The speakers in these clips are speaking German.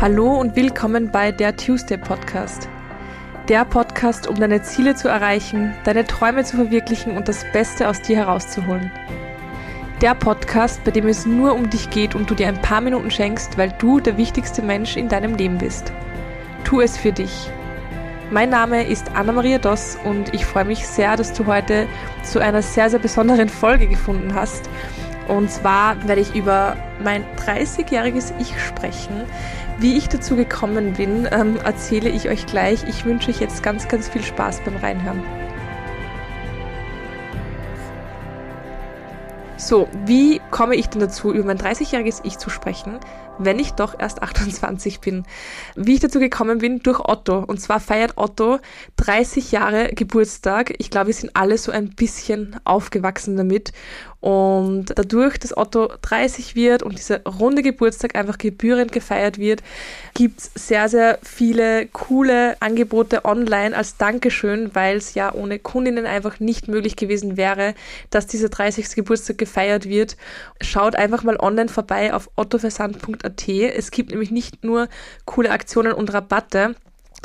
Hallo und willkommen bei der Tuesday Podcast. Der Podcast, um deine Ziele zu erreichen, deine Träume zu verwirklichen und das Beste aus dir herauszuholen. Der Podcast, bei dem es nur um dich geht und du dir ein paar Minuten schenkst, weil du der wichtigste Mensch in deinem Leben bist. Tu es für dich. Mein Name ist Anna-Maria Doss und ich freue mich sehr, dass du heute zu einer sehr, sehr besonderen Folge gefunden hast. Und zwar werde ich über mein 30-jähriges Ich sprechen. Wie ich dazu gekommen bin, ähm, erzähle ich euch gleich. Ich wünsche euch jetzt ganz, ganz viel Spaß beim Reinhören. So, wie komme ich denn dazu, über mein 30-jähriges Ich zu sprechen, wenn ich doch erst 28 bin? Wie ich dazu gekommen bin, durch Otto. Und zwar feiert Otto 30 Jahre Geburtstag. Ich glaube, wir sind alle so ein bisschen aufgewachsen damit. Und dadurch, dass Otto 30 wird und dieser runde Geburtstag einfach gebührend gefeiert wird, gibt's sehr, sehr viele coole Angebote online als Dankeschön, weil es ja ohne Kundinnen einfach nicht möglich gewesen wäre, dass dieser 30. Geburtstag gefeiert wird. Schaut einfach mal online vorbei auf ottoversand.at. Es gibt nämlich nicht nur coole Aktionen und Rabatte,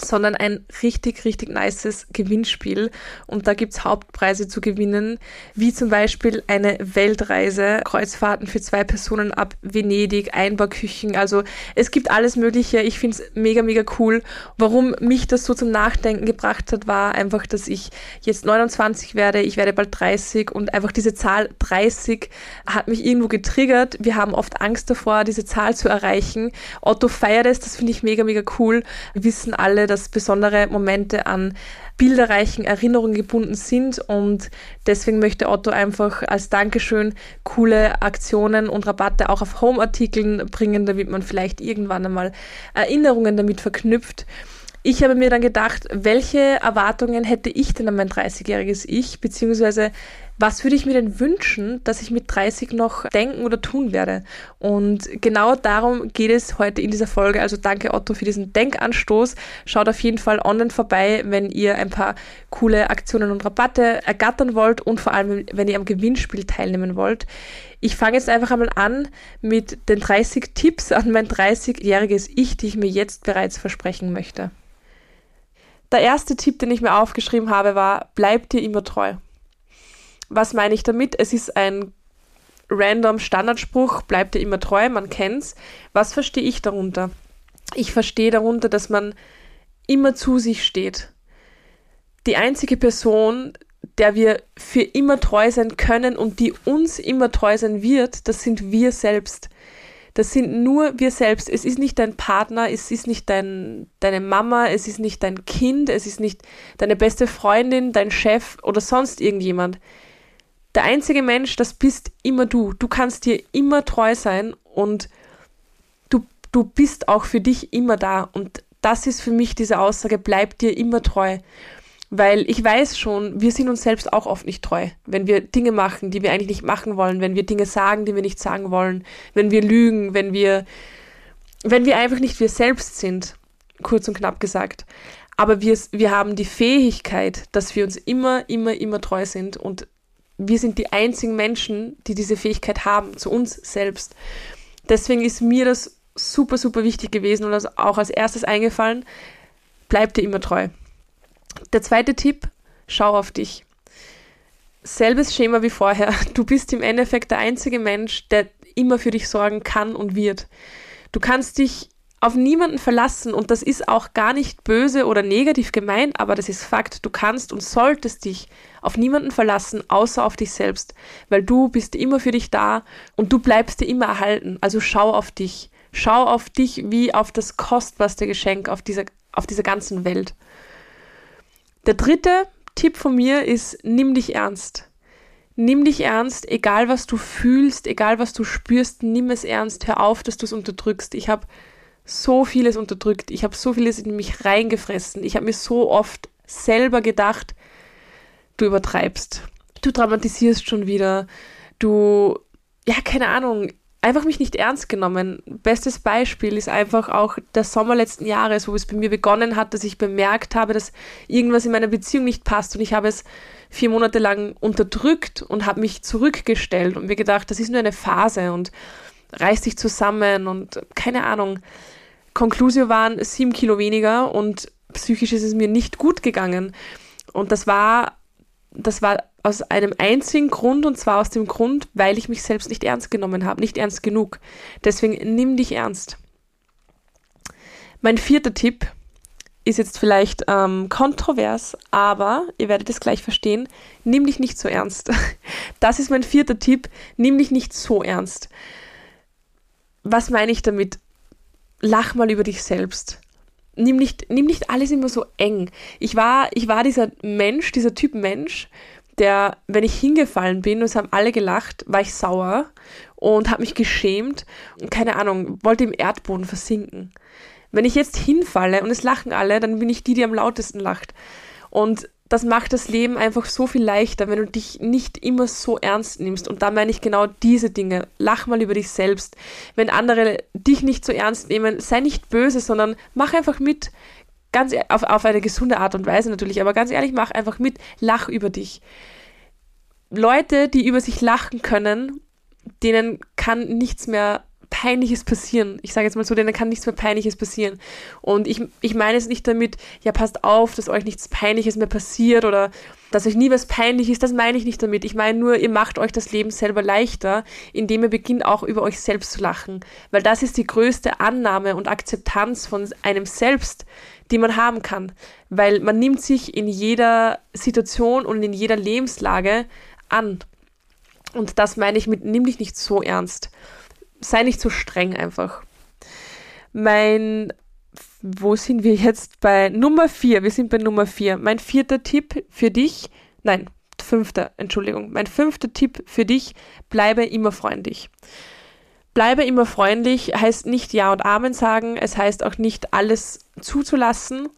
sondern ein richtig, richtig nices Gewinnspiel. Und da gibt's Hauptpreise zu gewinnen, wie zum Beispiel eine Weltreise, Kreuzfahrten für zwei Personen ab Venedig, Einbauküchen. Also es gibt alles Mögliche. Ich find's mega, mega cool. Warum mich das so zum Nachdenken gebracht hat, war einfach, dass ich jetzt 29 werde, ich werde bald 30 und einfach diese Zahl 30 hat mich irgendwo getriggert. Wir haben oft Angst davor, diese Zahl zu erreichen. Otto feiert es, das finde ich mega, mega cool. Wir wissen alle, dass besondere Momente an bilderreichen Erinnerungen gebunden sind und deswegen möchte Otto einfach als Dankeschön coole Aktionen und Rabatte auch auf Home-Artikeln bringen, damit man vielleicht irgendwann einmal Erinnerungen damit verknüpft. Ich habe mir dann gedacht, welche Erwartungen hätte ich denn an mein 30-jähriges Ich, beziehungsweise was würde ich mir denn wünschen, dass ich mit 30 noch denken oder tun werde? Und genau darum geht es heute in dieser Folge. Also danke Otto für diesen Denkanstoß. Schaut auf jeden Fall online vorbei, wenn ihr ein paar coole Aktionen und Rabatte ergattern wollt und vor allem, wenn ihr am Gewinnspiel teilnehmen wollt. Ich fange jetzt einfach einmal an mit den 30 Tipps an mein 30-jähriges Ich, die ich mir jetzt bereits versprechen möchte. Der erste Tipp, den ich mir aufgeschrieben habe, war, bleib dir immer treu. Was meine ich damit? Es ist ein random Standardspruch, bleib dir immer treu, man kennt's. Was verstehe ich darunter? Ich verstehe darunter, dass man immer zu sich steht. Die einzige Person, der wir für immer treu sein können und die uns immer treu sein wird, das sind wir selbst. Das sind nur wir selbst. Es ist nicht dein Partner, es ist nicht dein, deine Mama, es ist nicht dein Kind, es ist nicht deine beste Freundin, dein Chef oder sonst irgendjemand. Der einzige Mensch, das bist immer du. Du kannst dir immer treu sein und du, du bist auch für dich immer da. Und das ist für mich diese Aussage, bleib dir immer treu. Weil ich weiß schon, wir sind uns selbst auch oft nicht treu, wenn wir Dinge machen, die wir eigentlich nicht machen wollen, wenn wir Dinge sagen, die wir nicht sagen wollen, wenn wir lügen, wenn wir, wenn wir einfach nicht wir selbst sind, kurz und knapp gesagt. Aber wir, wir haben die Fähigkeit, dass wir uns immer, immer, immer treu sind und wir sind die einzigen Menschen, die diese Fähigkeit haben, zu uns selbst. Deswegen ist mir das super, super wichtig gewesen und auch als erstes eingefallen, bleib dir immer treu. Der zweite Tipp, schau auf dich. Selbes Schema wie vorher. Du bist im Endeffekt der einzige Mensch, der immer für dich sorgen kann und wird. Du kannst dich auf niemanden verlassen und das ist auch gar nicht böse oder negativ gemeint, aber das ist Fakt. Du kannst und solltest dich auf niemanden verlassen, außer auf dich selbst, weil du bist immer für dich da und du bleibst dir immer erhalten. Also schau auf dich. Schau auf dich wie auf das kostbarste Geschenk auf dieser, auf dieser ganzen Welt. Der dritte Tipp von mir ist, nimm dich ernst. Nimm dich ernst, egal was du fühlst, egal was du spürst, nimm es ernst. Hör auf, dass du es unterdrückst. Ich habe so vieles unterdrückt. Ich habe so vieles in mich reingefressen. Ich habe mir so oft selber gedacht, du übertreibst. Du dramatisierst schon wieder. Du, ja, keine Ahnung, einfach mich nicht ernst genommen. Bestes Beispiel ist einfach auch der Sommer letzten Jahres, wo es bei mir begonnen hat, dass ich bemerkt habe, dass irgendwas in meiner Beziehung nicht passt und ich habe es vier Monate lang unterdrückt und habe mich zurückgestellt und mir gedacht, das ist nur eine Phase und reiß dich zusammen und keine Ahnung Conclusio waren sieben Kilo weniger und psychisch ist es mir nicht gut gegangen. Und das war, das war aus einem einzigen Grund und zwar aus dem Grund, weil ich mich selbst nicht ernst genommen habe, nicht ernst genug. Deswegen nimm dich ernst. Mein vierter Tipp ist jetzt vielleicht ähm, kontrovers, aber ihr werdet es gleich verstehen. Nimm dich nicht so ernst. Das ist mein vierter Tipp. Nimm dich nicht so ernst. Was meine ich damit? Lach mal über dich selbst. Nimm nicht, nimm nicht alles immer so eng. Ich war, ich war dieser Mensch, dieser Typ Mensch, der, wenn ich hingefallen bin und es haben alle gelacht, war ich sauer und habe mich geschämt. Keine Ahnung, wollte im Erdboden versinken. Wenn ich jetzt hinfalle und es lachen alle, dann bin ich die, die am lautesten lacht. Und das macht das Leben einfach so viel leichter, wenn du dich nicht immer so ernst nimmst. Und da meine ich genau diese Dinge. Lach mal über dich selbst. Wenn andere dich nicht so ernst nehmen, sei nicht böse, sondern mach einfach mit. Ganz e-, auf, auf eine gesunde Art und Weise natürlich, aber ganz ehrlich, mach einfach mit. Lach über dich. Leute, die über sich lachen können, denen kann nichts mehr Peinliches passieren. Ich sage jetzt mal so, denn dann kann nichts mehr Peinliches passieren. Und ich, ich meine es nicht damit, ja, passt auf, dass euch nichts Peinliches mehr passiert oder dass euch nie was peinlich ist. Das meine ich nicht damit. Ich meine nur, ihr macht euch das Leben selber leichter, indem ihr beginnt auch über euch selbst zu lachen. Weil das ist die größte Annahme und Akzeptanz von einem selbst, die man haben kann. Weil man nimmt sich in jeder Situation und in jeder Lebenslage an. Und das meine ich mit, nimm dich nicht so ernst sei nicht so streng einfach. Mein, wo sind wir jetzt? Bei Nummer vier. Wir sind bei Nummer vier. Mein vierter Tipp für dich, nein, fünfter, Entschuldigung. Mein fünfter Tipp für dich, bleibe immer freundlich. Bleibe immer freundlich heißt nicht Ja und Amen sagen, es heißt auch nicht alles zuzulassen.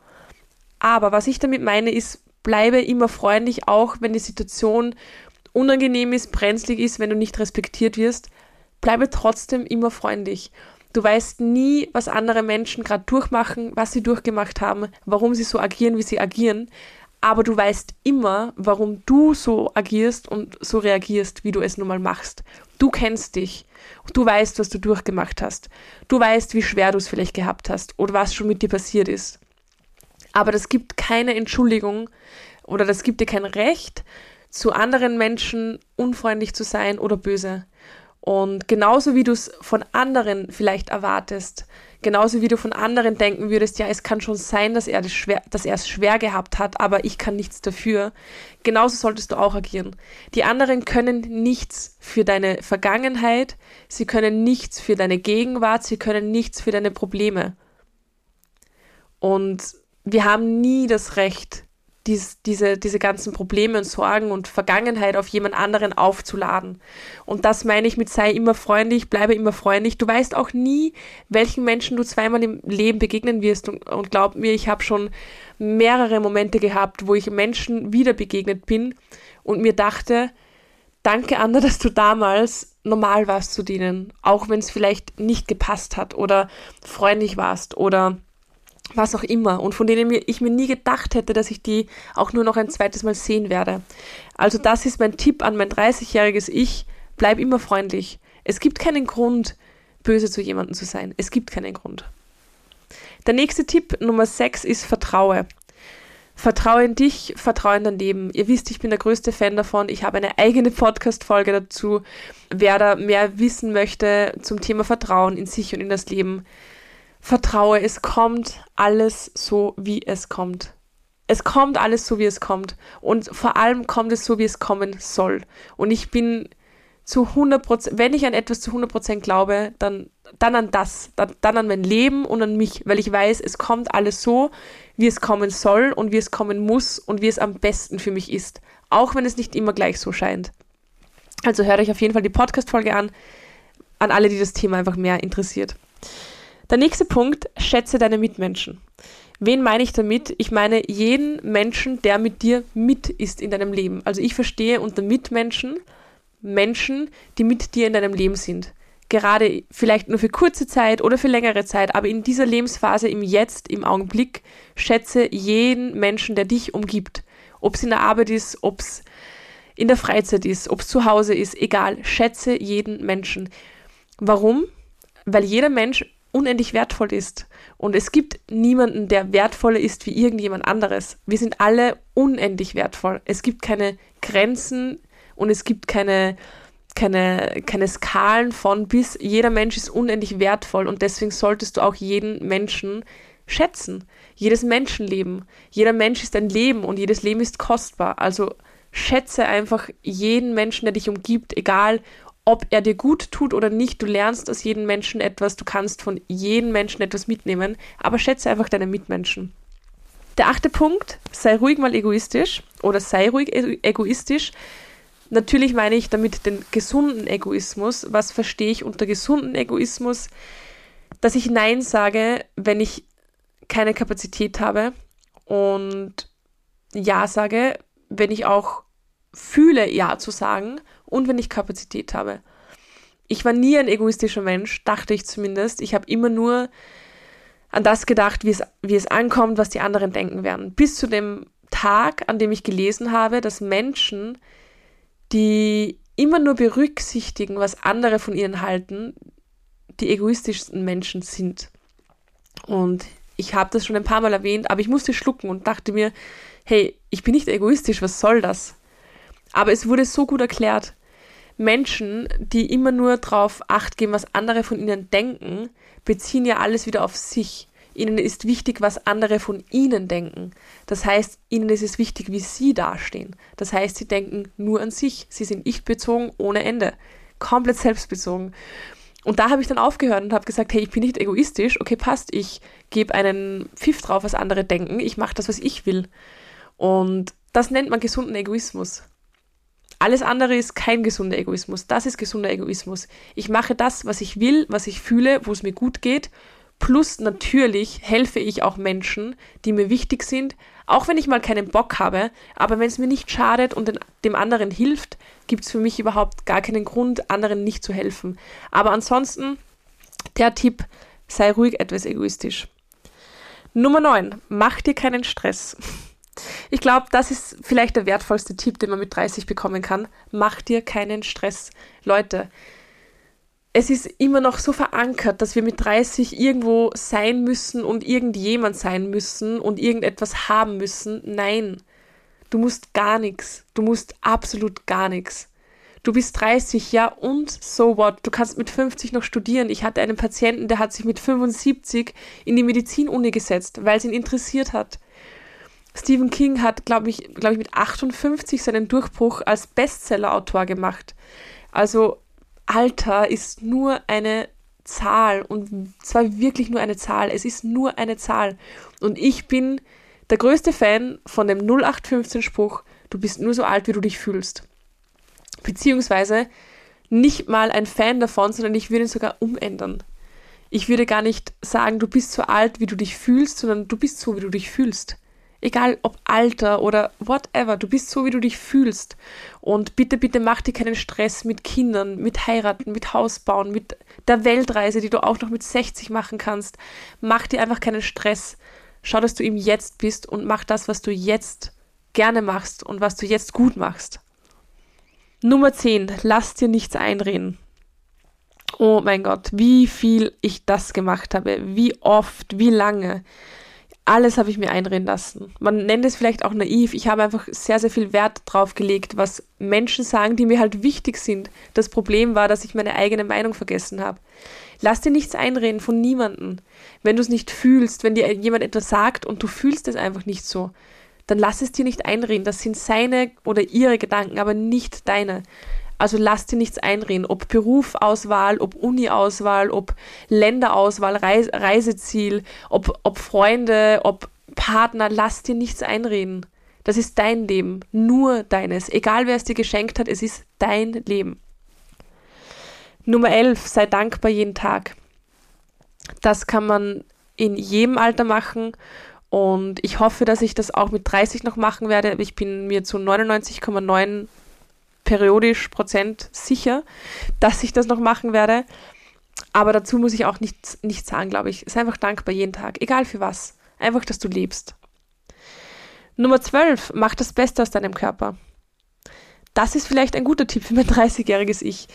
Aber was ich damit meine, ist, bleibe immer freundlich, auch wenn die Situation unangenehm ist, brenzlig ist, wenn du nicht respektiert wirst bleibe trotzdem immer freundlich. Du weißt nie, was andere Menschen gerade durchmachen, was sie durchgemacht haben, warum sie so agieren, wie sie agieren. Aber du weißt immer, warum du so agierst und so reagierst, wie du es nun mal machst. Du kennst dich. Du weißt, was du durchgemacht hast. Du weißt, wie schwer du es vielleicht gehabt hast oder was schon mit dir passiert ist. Aber das gibt keine Entschuldigung oder das gibt dir kein Recht, zu anderen Menschen unfreundlich zu sein oder böse. Und genauso wie du es von anderen vielleicht erwartest, genauso wie du von anderen denken würdest, ja, es kann schon sein, dass er, das schwer, er es schwer gehabt hat, aber ich kann nichts dafür, genauso solltest du auch agieren. Die anderen können nichts für deine Vergangenheit, sie können nichts für deine Gegenwart, sie können nichts für deine Probleme. Und wir haben nie das Recht, dies, diese, diese ganzen Probleme und Sorgen und Vergangenheit auf jemand anderen aufzuladen. Und das meine ich mit sei immer freundlich, bleibe immer freundlich. Du weißt auch nie, welchen Menschen du zweimal im Leben begegnen wirst. Und, und glaub mir, ich habe schon mehrere Momente gehabt, wo ich Menschen wieder begegnet bin und mir dachte, danke Anna, dass du damals normal warst zu denen, auch wenn es vielleicht nicht gepasst hat oder freundlich warst oder was auch immer und von denen ich mir nie gedacht hätte, dass ich die auch nur noch ein zweites Mal sehen werde. Also das ist mein Tipp an mein 30-jähriges Ich, bleib immer freundlich. Es gibt keinen Grund, böse zu jemandem zu sein. Es gibt keinen Grund. Der nächste Tipp Nummer 6 ist Vertraue. Vertraue in dich, vertraue in dein Leben. Ihr wisst, ich bin der größte Fan davon. Ich habe eine eigene Podcast-Folge dazu. Wer da mehr wissen möchte zum Thema Vertrauen in sich und in das Leben, vertraue, es kommt alles so, wie es kommt. Es kommt alles so, wie es kommt. Und vor allem kommt es so, wie es kommen soll. Und ich bin zu 100 Prozent, wenn ich an etwas zu 100 Prozent glaube, dann, dann an das, dann, dann an mein Leben und an mich, weil ich weiß, es kommt alles so, wie es kommen soll und wie es kommen muss und wie es am besten für mich ist. Auch wenn es nicht immer gleich so scheint. Also hört euch auf jeden Fall die Podcast-Folge an, an alle, die das Thema einfach mehr interessiert. Der nächste Punkt, schätze deine Mitmenschen. Wen meine ich damit? Ich meine jeden Menschen, der mit dir mit ist in deinem Leben. Also ich verstehe unter Mitmenschen Menschen, die mit dir in deinem Leben sind. Gerade vielleicht nur für kurze Zeit oder für längere Zeit, aber in dieser Lebensphase, im Jetzt, im Augenblick, schätze jeden Menschen, der dich umgibt. Ob es in der Arbeit ist, ob es in der Freizeit ist, ob es zu Hause ist, egal. Schätze jeden Menschen. Warum? Weil jeder Mensch unendlich wertvoll ist. Und es gibt niemanden, der wertvoller ist wie irgendjemand anderes. Wir sind alle unendlich wertvoll. Es gibt keine Grenzen und es gibt keine, keine, keine Skalen von bis. Jeder Mensch ist unendlich wertvoll und deswegen solltest du auch jeden Menschen schätzen. Jedes Menschenleben. Jeder Mensch ist ein Leben und jedes Leben ist kostbar. Also schätze einfach jeden Menschen, der dich umgibt, egal ob er dir gut tut oder nicht. Du lernst aus jedem Menschen etwas, du kannst von jedem Menschen etwas mitnehmen, aber schätze einfach deine Mitmenschen. Der achte Punkt, sei ruhig mal egoistisch oder sei ruhig egoistisch. Natürlich meine ich damit den gesunden Egoismus. Was verstehe ich unter gesunden Egoismus? Dass ich Nein sage, wenn ich keine Kapazität habe und Ja sage, wenn ich auch fühle, Ja zu sagen und wenn ich Kapazität habe. Ich war nie ein egoistischer Mensch, dachte ich zumindest. Ich habe immer nur an das gedacht, wie es, wie es ankommt, was die anderen denken werden. Bis zu dem Tag, an dem ich gelesen habe, dass Menschen, die immer nur berücksichtigen, was andere von ihnen halten, die egoistischsten Menschen sind. Und ich habe das schon ein paar Mal erwähnt, aber ich musste schlucken und dachte mir, hey, ich bin nicht egoistisch, was soll das? Aber es wurde so gut erklärt. Menschen, die immer nur darauf acht geben, was andere von ihnen denken, beziehen ja alles wieder auf sich. Ihnen ist wichtig, was andere von ihnen denken. Das heißt, ihnen ist es wichtig, wie sie dastehen. Das heißt, sie denken nur an sich. Sie sind ich-bezogen ohne Ende. Komplett selbstbezogen. Und da habe ich dann aufgehört und habe gesagt, hey, ich bin nicht egoistisch, okay, passt, ich gebe einen Pfiff drauf, was andere denken, ich mache das, was ich will. Und das nennt man gesunden Egoismus. Alles andere ist kein gesunder Egoismus, das ist gesunder Egoismus. Ich mache das, was ich will, was ich fühle, wo es mir gut geht Plus natürlich helfe ich auch Menschen, die mir wichtig sind, auch wenn ich mal keinen Bock habe, aber wenn es mir nicht schadet und dem anderen hilft, gibt es für mich überhaupt gar keinen Grund, anderen nicht zu helfen. Aber ansonsten, der Tipp, sei ruhig etwas egoistisch. Nummer 9, mach dir keinen Stress. Ich glaube, das ist vielleicht der wertvollste Tipp, den man mit 30 bekommen kann. Mach dir keinen Stress. Leute, es ist immer noch so verankert, dass wir mit 30 irgendwo sein müssen und irgendjemand sein müssen und irgendetwas haben müssen. Nein, du musst gar nichts. Du musst absolut gar nichts. Du bist 30, ja, und so what? Du kannst mit 50 noch studieren. Ich hatte einen Patienten, der hat sich mit 75 in die Medizinuni gesetzt, weil es ihn interessiert hat. Stephen King hat, glaube ich, glaube ich, mit 58 seinen Durchbruch als Bestseller-Autor gemacht. Also Alter ist nur eine Zahl und zwar wirklich nur eine Zahl. Es ist nur eine Zahl. Und ich bin der größte Fan von dem 0815-Spruch, du bist nur so alt, wie du dich fühlst. Beziehungsweise nicht mal ein Fan davon, sondern ich würde ihn sogar umändern. Ich würde gar nicht sagen, du bist so alt, wie du dich fühlst, sondern du bist so, wie du dich fühlst. Egal ob Alter oder whatever, du bist so, wie du dich fühlst. Und bitte, bitte mach dir keinen Stress mit Kindern, mit Heiraten, mit Hausbauen, mit der Weltreise, die du auch noch mit 60 machen kannst. Mach dir einfach keinen Stress. Schau, dass du im Jetzt bist und mach das, was du jetzt gerne machst und was du jetzt gut machst. Nummer 10. Lass dir nichts einreden. Oh mein Gott, wie viel ich das gemacht habe, wie oft, wie lange alles habe ich mir einreden lassen. Man nennt es vielleicht auch naiv. Ich habe einfach sehr, sehr viel Wert drauf gelegt, was Menschen sagen, die mir halt wichtig sind. Das Problem war, dass ich meine eigene Meinung vergessen habe. Lass dir nichts einreden von niemandem. Wenn du es nicht fühlst, wenn dir jemand etwas sagt und du fühlst es einfach nicht so, dann lass es dir nicht einreden. Das sind seine oder ihre Gedanken, aber nicht deine. Also lass dir nichts einreden, ob Berufauswahl, ob Uni-Auswahl, ob Länderauswahl, Reis Reiseziel, ob, ob Freunde, ob Partner, lass dir nichts einreden. Das ist dein Leben, nur deines. Egal wer es dir geschenkt hat, es ist dein Leben. Nummer 11, sei dankbar jeden Tag. Das kann man in jedem Alter machen und ich hoffe, dass ich das auch mit 30 noch machen werde. Ich bin mir zu 99,9 periodisch Prozent sicher, dass ich das noch machen werde. Aber dazu muss ich auch nichts, nichts sagen, glaube ich. Sei einfach dankbar jeden Tag, egal für was. Einfach, dass du lebst. Nummer 12, mach das Beste aus deinem Körper. Das ist vielleicht ein guter Tipp für mein 30-jähriges Ich.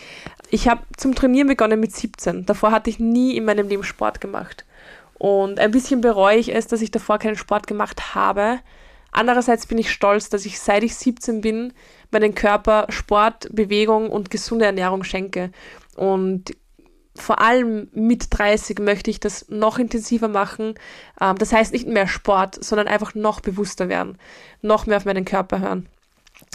ich habe zum Trainieren begonnen mit 17. Davor hatte ich nie in meinem Leben Sport gemacht. Und ein bisschen bereue ich es, dass ich davor keinen Sport gemacht habe. Andererseits bin ich stolz, dass ich seit ich 17 bin, meinen Körper Sport, Bewegung und gesunde Ernährung schenke. Und vor allem mit 30 möchte ich das noch intensiver machen. Ähm, das heißt nicht mehr Sport, sondern einfach noch bewusster werden, noch mehr auf meinen Körper hören.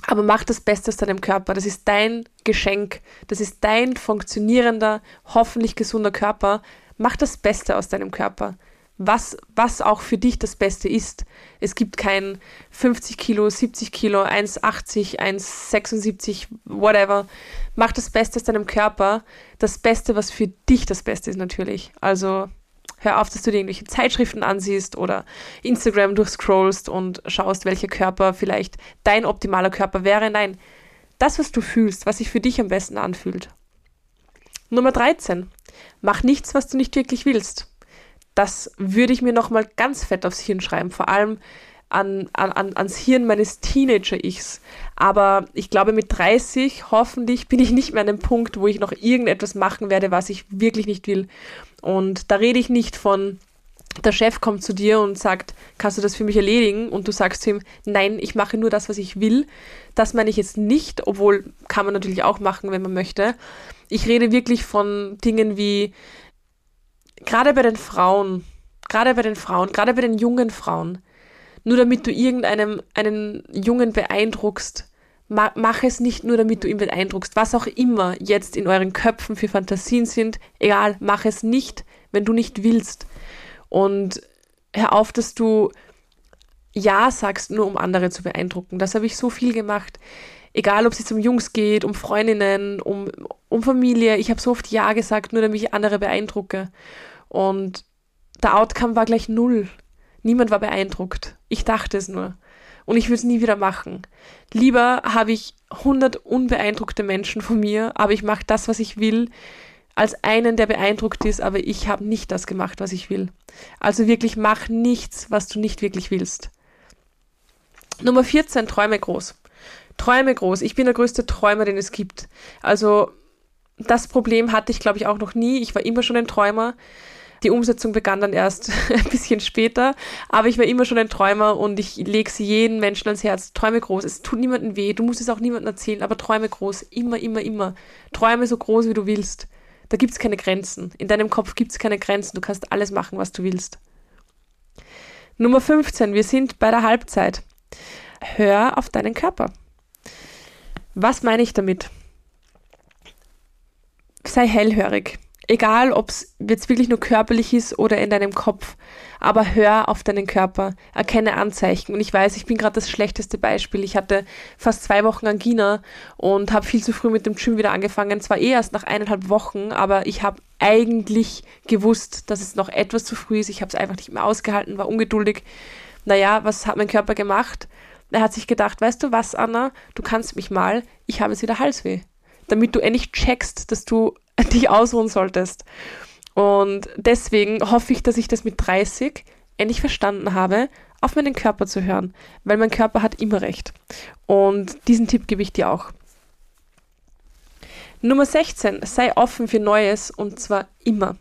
Aber mach das Beste aus deinem Körper. Das ist dein Geschenk. Das ist dein funktionierender, hoffentlich gesunder Körper. Mach das Beste aus deinem Körper. Was, was auch für dich das Beste ist. Es gibt kein 50 Kilo, 70 Kilo, 1,80, 1,76, whatever. Mach das Beste aus deinem Körper. Das Beste, was für dich das Beste ist natürlich. Also Hör auf, dass du dir irgendwelche Zeitschriften ansiehst oder Instagram durchscrollst und schaust, welcher Körper vielleicht dein optimaler Körper wäre. Nein, das, was du fühlst, was sich für dich am besten anfühlt. Nummer 13. Mach nichts, was du nicht wirklich willst. Das würde ich mir nochmal ganz fett aufs Hirn schreiben. Vor allem an, an, ans Hirn meines Teenager-Ichs. Aber ich glaube, mit 30 hoffentlich bin ich nicht mehr an dem Punkt, wo ich noch irgendetwas machen werde, was ich wirklich nicht will. Und da rede ich nicht von, der Chef kommt zu dir und sagt, kannst du das für mich erledigen? Und du sagst zu ihm, nein, ich mache nur das, was ich will. Das meine ich jetzt nicht, obwohl kann man natürlich auch machen, wenn man möchte. Ich rede wirklich von Dingen wie, gerade bei den Frauen, gerade bei den Frauen, gerade bei den jungen Frauen, nur damit du irgendeinem einen Jungen beeindruckst. Ma mach es nicht nur, damit du ihn beeindruckst. Was auch immer jetzt in euren Köpfen für Fantasien sind, egal, mach es nicht, wenn du nicht willst. Und hör auf, dass du Ja sagst, nur um andere zu beeindrucken. Das habe ich so viel gemacht. Egal, ob es jetzt um Jungs geht, um Freundinnen, um, um Familie. Ich habe so oft Ja gesagt, nur damit ich andere beeindrucke. Und der Outcome war gleich null. Niemand war beeindruckt. Ich dachte es nur. Und ich würde es nie wieder machen. Lieber habe ich 100 unbeeindruckte Menschen von mir, aber ich mache das, was ich will, als einen, der beeindruckt ist, aber ich habe nicht das gemacht, was ich will. Also wirklich mach nichts, was du nicht wirklich willst. Nummer 14, träume groß. Träume groß. Ich bin der größte Träumer, den es gibt. Also das Problem hatte ich, glaube ich, auch noch nie. Ich war immer schon ein Träumer. Die Umsetzung begann dann erst ein bisschen später, aber ich war immer schon ein Träumer und ich lege sie jedem Menschen ans Herz. Träume groß. Es tut niemandem weh, du musst es auch niemandem erzählen, aber träume groß. Immer, immer, immer. Träume so groß, wie du willst. Da gibt es keine Grenzen. In deinem Kopf gibt es keine Grenzen. Du kannst alles machen, was du willst. Nummer 15. Wir sind bei der Halbzeit. Hör auf deinen Körper. Was meine ich damit? Sei hellhörig. Egal, ob es jetzt wirklich nur körperlich ist oder in deinem Kopf. Aber hör auf deinen Körper, erkenne Anzeichen. Und ich weiß, ich bin gerade das schlechteste Beispiel. Ich hatte fast zwei Wochen Angina und habe viel zu früh mit dem Gym wieder angefangen. Zwar eh erst nach eineinhalb Wochen, aber ich habe eigentlich gewusst, dass es noch etwas zu früh ist. Ich habe es einfach nicht mehr ausgehalten, war ungeduldig. Naja, was hat mein Körper gemacht? Er hat sich gedacht, weißt du was, Anna, du kannst mich mal, ich habe jetzt wieder Halsweh. Damit du endlich checkst, dass du dich ausruhen solltest. Und deswegen hoffe ich, dass ich das mit 30 endlich verstanden habe, auf meinen Körper zu hören, weil mein Körper hat immer recht. Und diesen Tipp gebe ich dir auch. Nummer 16, sei offen für Neues und zwar immer.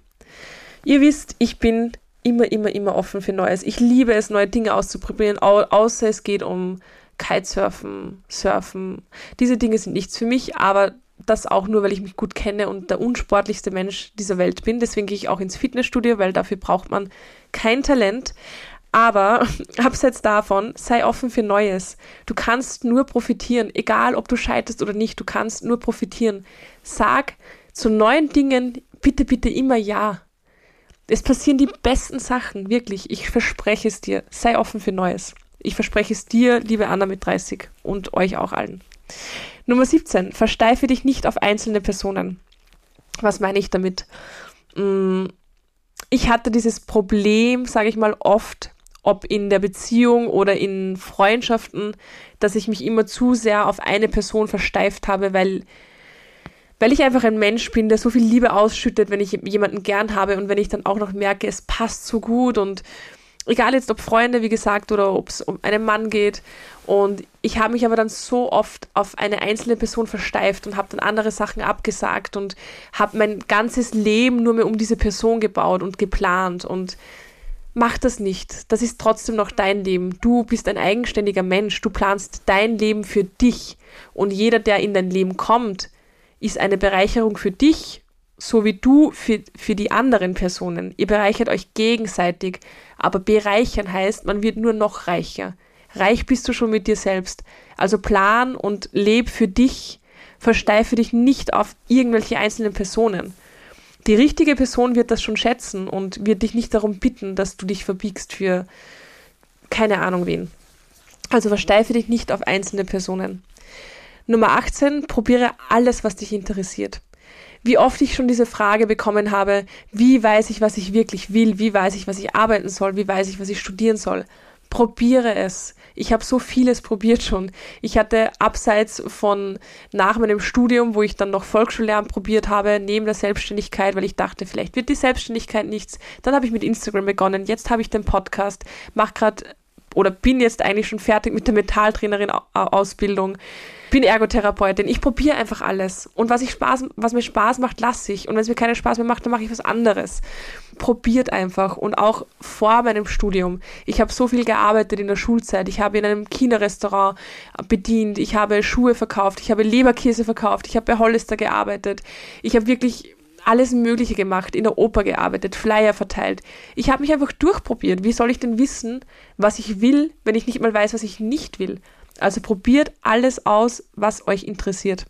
Ihr wisst, ich bin immer, immer, immer offen für Neues. Ich liebe es, neue Dinge auszuprobieren, außer es geht um Kitesurfen, Surfen. Diese Dinge sind nichts für mich, aber das auch nur, weil ich mich gut kenne und der unsportlichste Mensch dieser Welt bin. Deswegen gehe ich auch ins Fitnessstudio, weil dafür braucht man kein Talent. Aber abseits davon, sei offen für Neues. Du kannst nur profitieren, egal ob du scheiterst oder nicht, du kannst nur profitieren. Sag zu neuen Dingen bitte, bitte immer Ja. Es passieren die besten Sachen, wirklich. Ich verspreche es dir. Sei offen für Neues. Ich verspreche es dir, liebe Anna mit 30 und euch auch allen. Nummer 17. Versteife dich nicht auf einzelne Personen. Was meine ich damit? Mm, ich hatte dieses Problem, sage ich mal, oft, ob in der Beziehung oder in Freundschaften, dass ich mich immer zu sehr auf eine Person versteift habe, weil, weil ich einfach ein Mensch bin, der so viel Liebe ausschüttet, wenn ich jemanden gern habe und wenn ich dann auch noch merke, es passt so gut und egal jetzt ob Freunde, wie gesagt, oder ob es um einen Mann geht. Und ich habe mich aber dann so oft auf eine einzelne Person versteift und habe dann andere Sachen abgesagt und habe mein ganzes Leben nur mehr um diese Person gebaut und geplant. Und mach das nicht. Das ist trotzdem noch dein Leben. Du bist ein eigenständiger Mensch. Du planst dein Leben für dich. Und jeder, der in dein Leben kommt, ist eine Bereicherung für dich so wie du für, für die anderen Personen. Ihr bereichert euch gegenseitig, aber bereichern heißt, man wird nur noch reicher. Reich bist du schon mit dir selbst. Also plan und leb für dich, versteife dich nicht auf irgendwelche einzelnen Personen. Die richtige Person wird das schon schätzen und wird dich nicht darum bitten, dass du dich verbiegst für keine Ahnung wen. Also versteife dich nicht auf einzelne Personen. Nummer 18, probiere alles, was dich interessiert wie oft ich schon diese Frage bekommen habe, wie weiß ich, was ich wirklich will, wie weiß ich, was ich arbeiten soll, wie weiß ich, was ich studieren soll. Probiere es. Ich habe so vieles probiert schon. Ich hatte abseits von nach meinem Studium, wo ich dann noch Volksschullernen probiert habe, neben der Selbstständigkeit, weil ich dachte, vielleicht wird die Selbstständigkeit nichts. Dann habe ich mit Instagram begonnen. Jetzt habe ich den Podcast, mache gerade oder bin jetzt eigentlich schon fertig mit der Metalltrainerin Ausbildung bin Ergotherapeutin. Ich probiere einfach alles. Und was, ich Spaß, was mir Spaß macht, lasse ich. Und wenn es mir keinen Spaß mehr macht, dann mache ich was anderes. Probiert einfach. Und auch vor meinem Studium. Ich habe so viel gearbeitet in der Schulzeit. Ich habe in einem China-Restaurant bedient. Ich habe Schuhe verkauft. Ich habe Leberkäse verkauft. Ich habe bei Hollister gearbeitet. Ich habe wirklich alles Mögliche gemacht, in der Oper gearbeitet, Flyer verteilt. Ich habe mich einfach durchprobiert. Wie soll ich denn wissen, was ich will, wenn ich nicht mal weiß, was ich nicht will? Also probiert alles aus, was euch interessiert.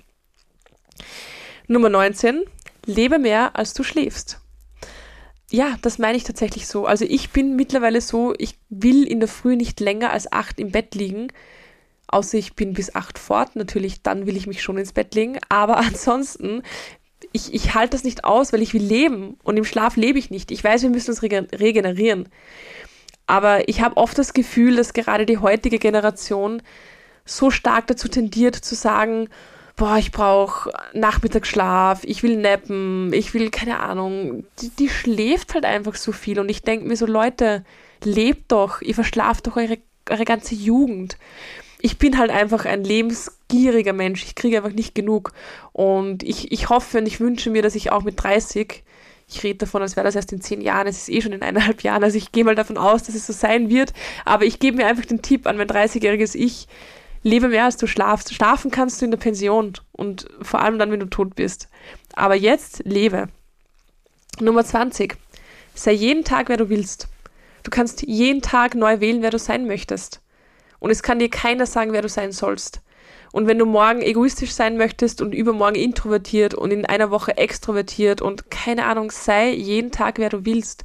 Nummer 19. Lebe mehr, als du schläfst. Ja, das meine ich tatsächlich so. Also ich bin mittlerweile so, ich will in der Früh nicht länger als acht im Bett liegen. Außer ich bin bis acht fort. Natürlich, dann will ich mich schon ins Bett legen. Aber ansonsten, ich, ich halte das nicht aus, weil ich will leben. Und im Schlaf lebe ich nicht. Ich weiß, wir müssen uns regenerieren. Aber ich habe oft das Gefühl, dass gerade die heutige Generation so stark dazu tendiert zu sagen, boah, ich brauche Nachmittagsschlaf, ich will nappen, ich will, keine Ahnung, die, die schläft halt einfach so viel und ich denke mir so, Leute, lebt doch, ihr verschlaft doch eure, eure ganze Jugend. Ich bin halt einfach ein lebensgieriger Mensch, ich kriege einfach nicht genug und ich, ich hoffe und ich wünsche mir, dass ich auch mit 30 ich rede davon, als wäre das erst in zehn Jahren, es ist eh schon in eineinhalb Jahren, also ich gehe mal davon aus, dass es so sein wird, aber ich gebe mir einfach den Tipp an mein 30-jähriges Ich, lebe mehr als du schlafst. Schlafen kannst du in der Pension und vor allem dann, wenn du tot bist. Aber jetzt lebe. Nummer 20. Sei jeden Tag, wer du willst. Du kannst jeden Tag neu wählen, wer du sein möchtest. Und es kann dir keiner sagen, wer du sein sollst. Und wenn du morgen egoistisch sein möchtest und übermorgen introvertiert und in einer Woche extrovertiert und keine Ahnung, sei jeden Tag, wer du willst.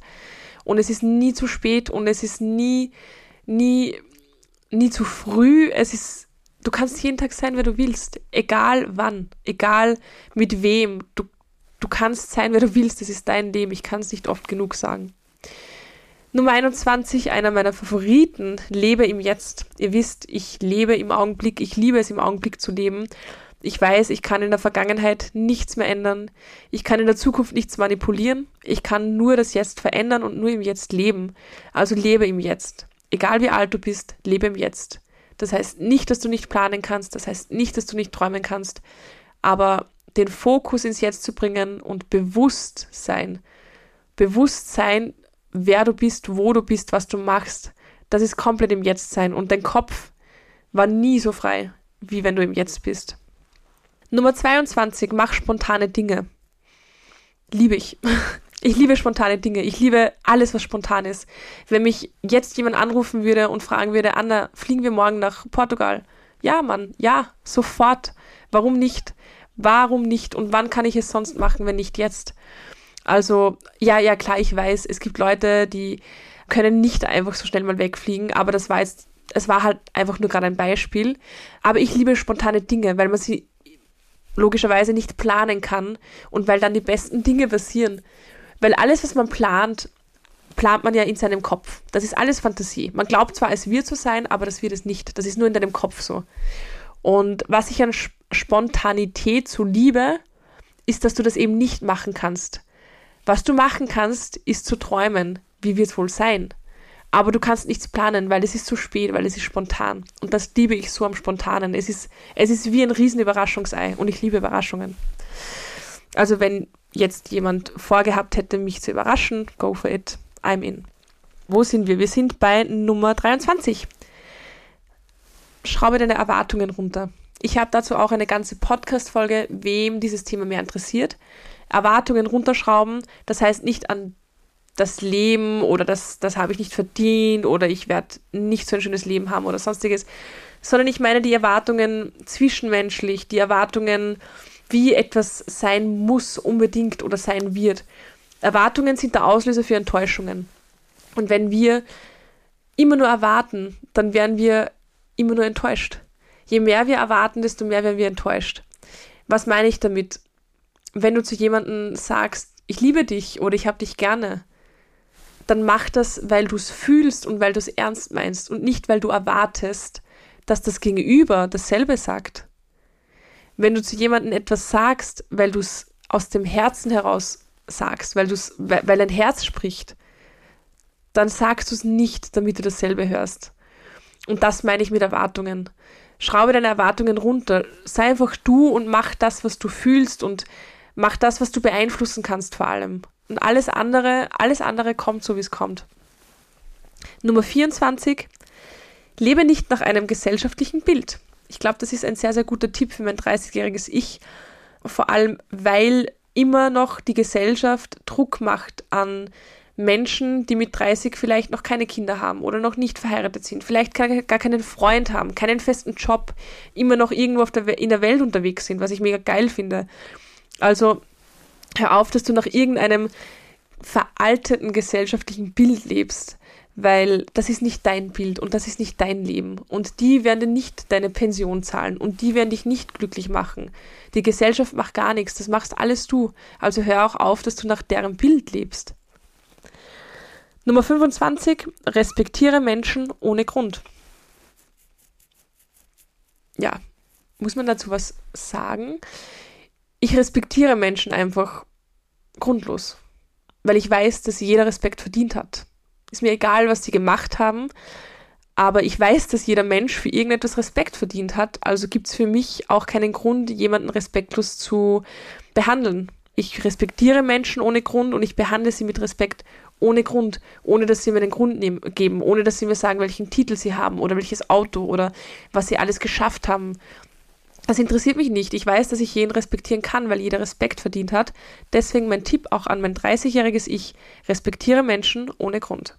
Und es ist nie zu spät und es ist nie, nie, nie zu früh. Es ist du kannst jeden Tag sein, wer du willst. Egal wann, egal mit wem. Du, du kannst sein, wer du willst. Das ist dein Leben. Ich kann es nicht oft genug sagen. Nummer 21, einer meiner Favoriten, lebe im Jetzt. Ihr wisst, ich lebe im Augenblick, ich liebe es im Augenblick zu leben. Ich weiß, ich kann in der Vergangenheit nichts mehr ändern. Ich kann in der Zukunft nichts manipulieren. Ich kann nur das Jetzt verändern und nur im Jetzt leben. Also lebe im Jetzt. Egal wie alt du bist, lebe im Jetzt. Das heißt nicht, dass du nicht planen kannst, das heißt nicht, dass du nicht träumen kannst, aber den Fokus ins Jetzt zu bringen und bewusst sein, bewusst sein, wer du bist, wo du bist, was du machst, das ist komplett im Jetzt sein und dein Kopf war nie so frei, wie wenn du im Jetzt bist. Nummer 22, mach spontane Dinge. Liebe ich. Ich liebe spontane Dinge. Ich liebe alles, was spontan ist. Wenn mich jetzt jemand anrufen würde und fragen würde, Anna, fliegen wir morgen nach Portugal? Ja, Mann, ja, sofort. Warum nicht? Warum nicht? Und wann kann ich es sonst machen, wenn nicht jetzt? Also, ja, ja, klar, ich weiß, es gibt Leute, die können nicht einfach so schnell mal wegfliegen, aber das war jetzt, es war halt einfach nur gerade ein Beispiel. Aber ich liebe spontane Dinge, weil man sie logischerweise nicht planen kann und weil dann die besten Dinge passieren. Weil alles, was man plant, plant man ja in seinem Kopf. Das ist alles Fantasie. Man glaubt zwar, es wird so sein, aber das wird es nicht. Das ist nur in deinem Kopf so. Und was ich an Spontanität so liebe, ist, dass du das eben nicht machen kannst. Was du machen kannst, ist zu träumen. Wie wird es wohl sein? Aber du kannst nichts planen, weil es ist zu spät, weil es ist spontan. Und das liebe ich so am Spontanen. Es ist, es ist wie ein Riesenüberraschungsei und ich liebe Überraschungen. Also wenn jetzt jemand vorgehabt hätte, mich zu überraschen, go for it, I'm in. Wo sind wir? Wir sind bei Nummer 23. Schraube deine Erwartungen runter. Ich habe dazu auch eine ganze Podcast-Folge, wem dieses Thema mehr interessiert. Erwartungen runterschrauben, das heißt nicht an das Leben oder das, das habe ich nicht verdient oder ich werde nicht so ein schönes Leben haben oder sonstiges, sondern ich meine die Erwartungen zwischenmenschlich, die Erwartungen, wie etwas sein muss unbedingt oder sein wird. Erwartungen sind der Auslöser für Enttäuschungen. Und wenn wir immer nur erwarten, dann werden wir immer nur enttäuscht. Je mehr wir erwarten, desto mehr werden wir enttäuscht. Was meine ich damit? Wenn du zu jemandem sagst, ich liebe dich oder ich habe dich gerne, dann mach das, weil du es fühlst und weil du es ernst meinst und nicht, weil du erwartest, dass das Gegenüber dasselbe sagt. Wenn du zu jemandem etwas sagst, weil du es aus dem Herzen heraus sagst, weil, du's, weil, dein Herz spricht, dann sagst du es nicht, damit du dasselbe hörst. Und das meine ich mit Erwartungen. Schraube deine Erwartungen runter. Sei einfach du und mach das, was du fühlst und mach das, was du beeinflussen kannst vor allem. Und alles andere, alles andere kommt so, wie es kommt. Nummer 24. Lebe nicht nach einem gesellschaftlichen Bild. Ich glaube, das ist ein sehr, sehr guter Tipp für mein 30-jähriges Ich. Vor allem, weil immer noch die Gesellschaft Druck macht an Menschen, die mit 30 vielleicht noch keine Kinder haben oder noch nicht verheiratet sind, vielleicht gar, keinen Freund haben, keinen festen Job, immer noch irgendwo der, in der Welt unterwegs sind, was ich mega geil finde. Also hör auf, dass du nach irgendeinem veralteten gesellschaftlichen Bild lebst, weil das ist nicht dein Bild und das ist nicht dein Leben. Und die werden dir nicht deine Pension zahlen und die werden dich nicht glücklich machen. Die Gesellschaft macht gar nichts, das machst alles du. Also hör auch auf, dass du nach deren Bild lebst. Nummer 25, respektiere Menschen ohne Grund. Ja, muss man dazu was sagen? Ich respektiere Menschen einfach grundlos, weil ich weiß, dass jeder Respekt verdient hat. Ist mir egal, was sie gemacht haben, aber ich weiß, dass jeder Mensch für irgendetwas Respekt verdient hat, also gibt es für mich auch keinen Grund, jemanden respektlos zu behandeln. Ich respektiere Menschen ohne Grund und ich behandle sie mit Respekt ohne Grund, ohne dass sie mir den Grund nehmen, geben, ohne dass sie mir sagen, welchen Titel sie haben oder welches Auto oder was sie alles geschafft haben. Das interessiert mich nicht. Ich weiß, dass ich jeden respektieren kann, weil jeder Respekt verdient hat. Deswegen mein Tipp auch an mein 30-jähriges Ich, respektiere Menschen ohne Grund.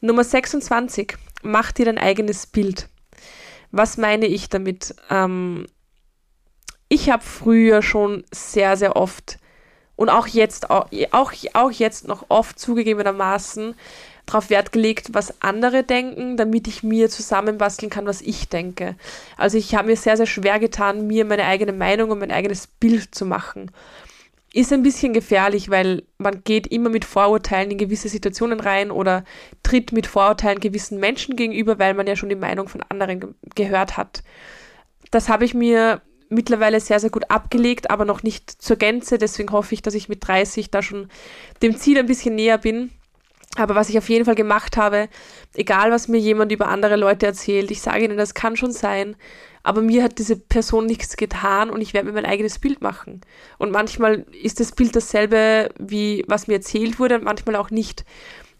Nummer 26, mach dir dein eigenes Bild. Was meine ich damit? Ähm, ich habe früher schon sehr, sehr oft und auch jetzt, auch, auch, auch jetzt noch oft zugegebenermaßen darauf Wert gelegt, was andere denken, damit ich mir zusammenbasteln kann, was ich denke. Also ich habe mir sehr, sehr schwer getan, mir meine eigene Meinung und mein eigenes Bild zu machen. Ist ein bisschen gefährlich, weil man geht immer mit Vorurteilen in gewisse Situationen rein oder tritt mit Vorurteilen gewissen Menschen gegenüber, weil man ja schon die Meinung von anderen ge gehört hat. Das habe ich mir mittlerweile sehr, sehr gut abgelegt, aber noch nicht zur Gänze. Deswegen hoffe ich, dass ich mit 30 da schon dem Ziel ein bisschen näher bin. Aber was ich auf jeden Fall gemacht habe, egal was mir jemand über andere Leute erzählt, ich sage ihnen, das kann schon sein, aber mir hat diese Person nichts getan und ich werde mir mein eigenes Bild machen. Und manchmal ist das Bild dasselbe, wie was mir erzählt wurde und manchmal auch nicht.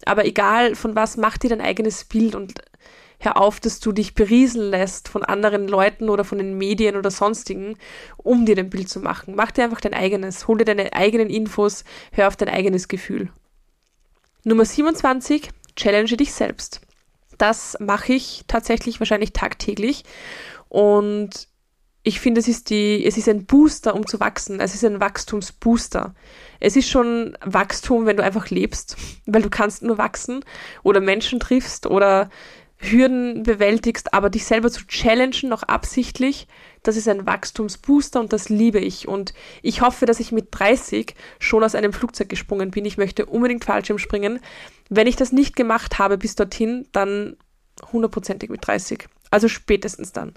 Aber egal von was, mach dir dein eigenes Bild und hör auf, dass du dich berieseln lässt von anderen Leuten oder von den Medien oder sonstigen, um dir ein Bild zu machen. Mach dir einfach dein eigenes, hol dir deine eigenen Infos, hör auf dein eigenes Gefühl. Nummer 27, challenge dich selbst. Das mache ich tatsächlich wahrscheinlich tagtäglich und ich finde, es ist die, es ist ein Booster, um zu wachsen. Es ist ein Wachstumsbooster. Es ist schon Wachstum, wenn du einfach lebst, weil du kannst nur wachsen oder Menschen triffst oder Hürden bewältigst, aber dich selber zu challengen, noch absichtlich, das ist ein Wachstumsbooster und das liebe ich. Und ich hoffe, dass ich mit 30 schon aus einem Flugzeug gesprungen bin. Ich möchte unbedingt Fallschirm springen. Wenn ich das nicht gemacht habe bis dorthin, dann hundertprozentig mit 30. Also spätestens dann.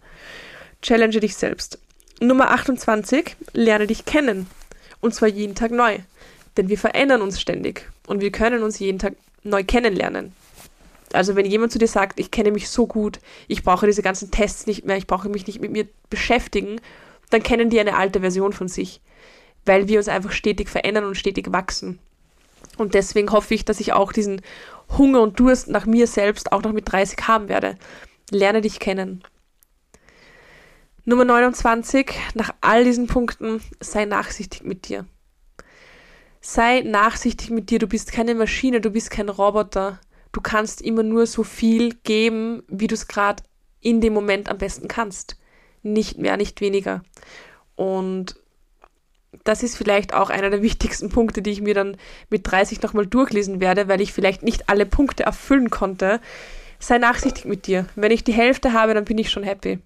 Challenge dich selbst. Nummer 28, lerne dich kennen. Und zwar jeden Tag neu. Denn wir verändern uns ständig und wir können uns jeden Tag neu kennenlernen. Also wenn jemand zu dir sagt, ich kenne mich so gut, ich brauche diese ganzen Tests nicht mehr, ich brauche mich nicht mit mir beschäftigen, dann kennen die eine alte Version von sich, weil wir uns einfach stetig verändern und stetig wachsen. Und deswegen hoffe ich, dass ich auch diesen Hunger und Durst nach mir selbst auch noch mit 30 haben werde. Lerne dich kennen. Nummer 29, nach all diesen Punkten, sei nachsichtig mit dir. Sei nachsichtig mit dir, du bist keine Maschine, du bist kein Roboter. Du kannst immer nur so viel geben, wie du es gerade in dem Moment am besten kannst. Nicht mehr, nicht weniger. Und das ist vielleicht auch einer der wichtigsten Punkte, die ich mir dann mit 30 nochmal durchlesen werde, weil ich vielleicht nicht alle Punkte erfüllen konnte. Sei nachsichtig mit dir. Wenn ich die Hälfte habe, dann bin ich schon happy.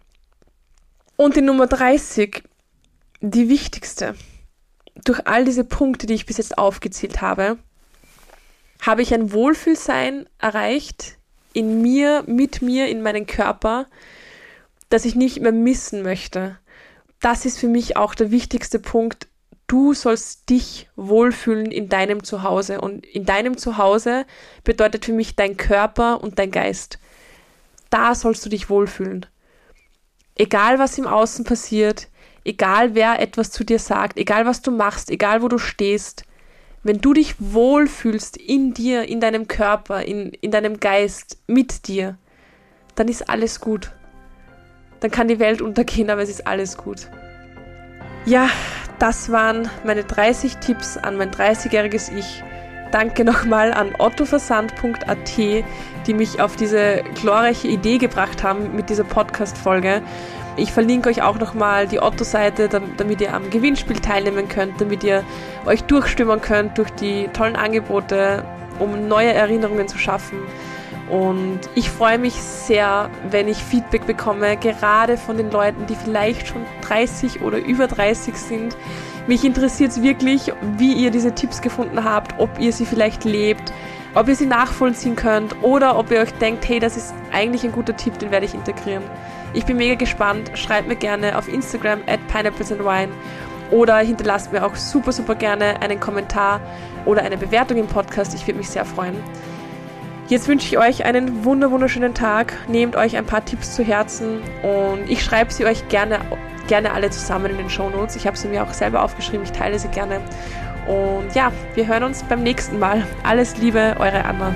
Und die Nummer 30, die wichtigste. Durch all diese Punkte, die ich bis jetzt aufgezählt habe, habe ich ein Wohlfühlsein erreicht in mir, mit mir, in meinem Körper, das ich nicht mehr missen möchte. Das ist für mich auch der wichtigste Punkt. Du sollst dich wohlfühlen in deinem Zuhause. Und in deinem Zuhause bedeutet für mich dein Körper und dein Geist. Da sollst du dich wohlfühlen. Egal was im Außen passiert, egal wer etwas zu dir sagt, egal was du machst, egal wo du stehst, wenn du dich wohlfühlst in dir, in deinem Körper, in, in deinem Geist, mit dir, dann ist alles gut. Dann kann die Welt untergehen, aber es ist alles gut. Ja, das waren meine 30 Tipps an mein 30-jähriges Ich. Danke nochmal an ottoversand.at, die mich auf diese glorreiche Idee gebracht haben mit dieser Podcast-Folge. Ich verlinke euch auch nochmal die Otto-Seite, damit ihr am Gewinnspiel teilnehmen könnt, damit ihr euch durchstimmen könnt durch die tollen Angebote, um neue Erinnerungen zu schaffen. Und ich freue mich sehr, wenn ich Feedback bekomme, gerade von den Leuten, die vielleicht schon 30 oder über 30 sind. Mich interessiert es wirklich, wie ihr diese Tipps gefunden habt, ob ihr sie vielleicht lebt, ob ihr sie nachvollziehen könnt oder ob ihr euch denkt, hey, das ist eigentlich ein guter Tipp, den werde ich integrieren. Ich bin mega gespannt. Schreibt mir gerne auf Instagram at pineapplesandwine oder hinterlasst mir auch super, super gerne einen Kommentar oder eine Bewertung im Podcast. Ich würde mich sehr freuen. Jetzt wünsche ich euch einen wunder wunderschönen Tag. Nehmt euch ein paar Tipps zu Herzen und ich schreibe sie euch gerne, gerne alle zusammen in den Show Notes. Ich habe sie mir auch selber aufgeschrieben. Ich teile sie gerne. Und ja, wir hören uns beim nächsten Mal. Alles Liebe, eure Anna.